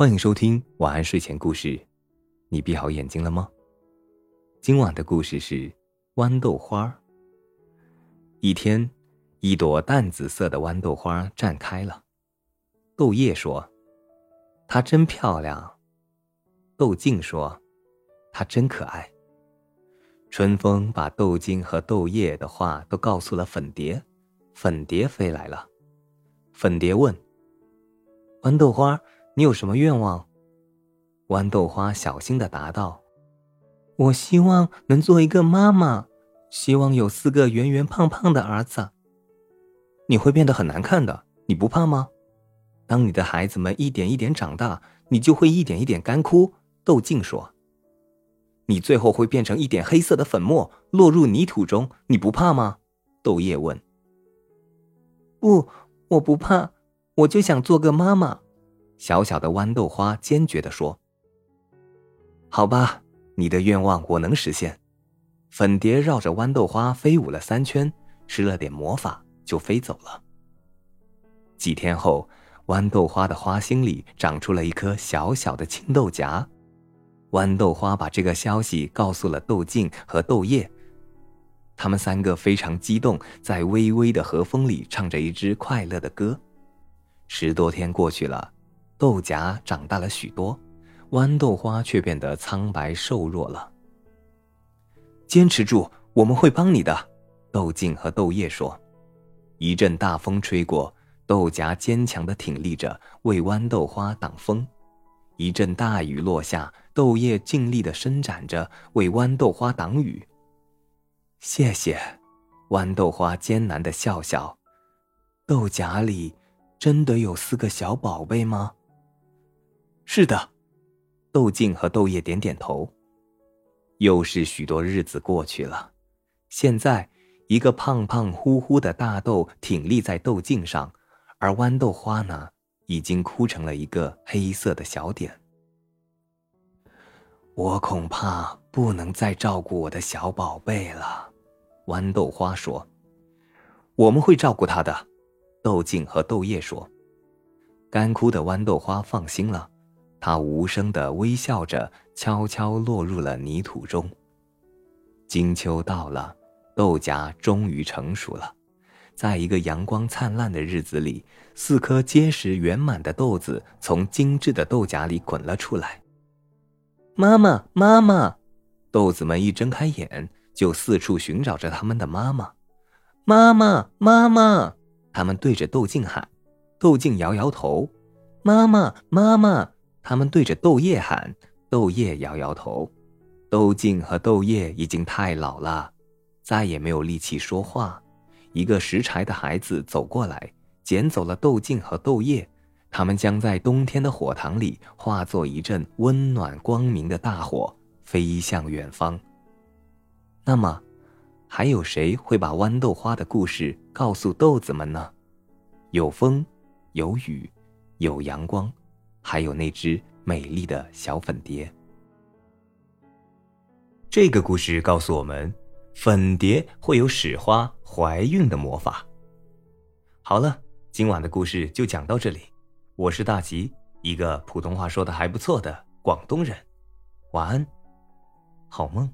欢迎收听晚安睡前故事，你闭好眼睛了吗？今晚的故事是豌豆花。一天，一朵淡紫色的豌豆花绽开了。豆叶说：“它真漂亮。”豆茎说：“它真可爱。”春风把豆茎和豆叶的话都告诉了粉蝶，粉蝶飞来了。粉蝶问：“豌豆花。”你有什么愿望？豌豆花小心的答道：“我希望能做一个妈妈，希望有四个圆圆胖胖的儿子。你会变得很难看的，你不怕吗？当你的孩子们一点一点长大，你就会一点一点干枯。”豆茎说：“你最后会变成一点黑色的粉末，落入泥土中，你不怕吗？”豆叶问。“不，我不怕，我就想做个妈妈。”小小的豌豆花坚决地说：“好吧，你的愿望我能实现。”粉蝶绕着豌豆花飞舞了三圈，施了点魔法，就飞走了。几天后，豌豆花的花心里长出了一颗小小的青豆荚。豌豆花把这个消息告诉了豆茎和豆叶，他们三个非常激动，在微微的和风里唱着一支快乐的歌。十多天过去了。豆荚长大了许多，豌豆花却变得苍白瘦弱了。坚持住，我们会帮你的。豆茎和豆叶说。一阵大风吹过，豆荚坚强的挺立着，为豌豆花挡风；一阵大雨落下，豆叶尽力的伸展着，为豌豆花挡雨。谢谢，豌豆花艰难的笑笑。豆荚里真的有四个小宝贝吗？是的，豆茎和豆叶点点头。又是许多日子过去了，现在一个胖胖乎乎的大豆挺立在豆茎上，而豌豆花呢，已经枯成了一个黑色的小点。我恐怕不能再照顾我的小宝贝了，豌豆花说。我们会照顾他的，豆茎和豆叶说。干枯的豌豆花放心了。他无声的微笑着，悄悄落入了泥土中。金秋到了，豆荚终于成熟了。在一个阳光灿烂的日子里，四颗结实圆满的豆子从精致的豆荚里滚了出来。妈妈，妈妈！豆子们一睁开眼，就四处寻找着他们的妈妈。妈妈，妈妈！他们对着豆茎喊。豆茎摇摇头。妈妈，妈妈！他们对着豆叶喊，豆叶摇摇头。豆茎和豆叶已经太老了，再也没有力气说话。一个拾柴的孩子走过来，捡走了豆茎和豆叶。他们将在冬天的火塘里化作一阵温暖光明的大火，飞向远方。那么，还有谁会把豌豆花的故事告诉豆子们呢？有风，有雨，有阳光。还有那只美丽的小粉蝶。这个故事告诉我们，粉蝶会有使花怀孕的魔法。好了，今晚的故事就讲到这里。我是大吉，一个普通话说的还不错的广东人。晚安，好梦。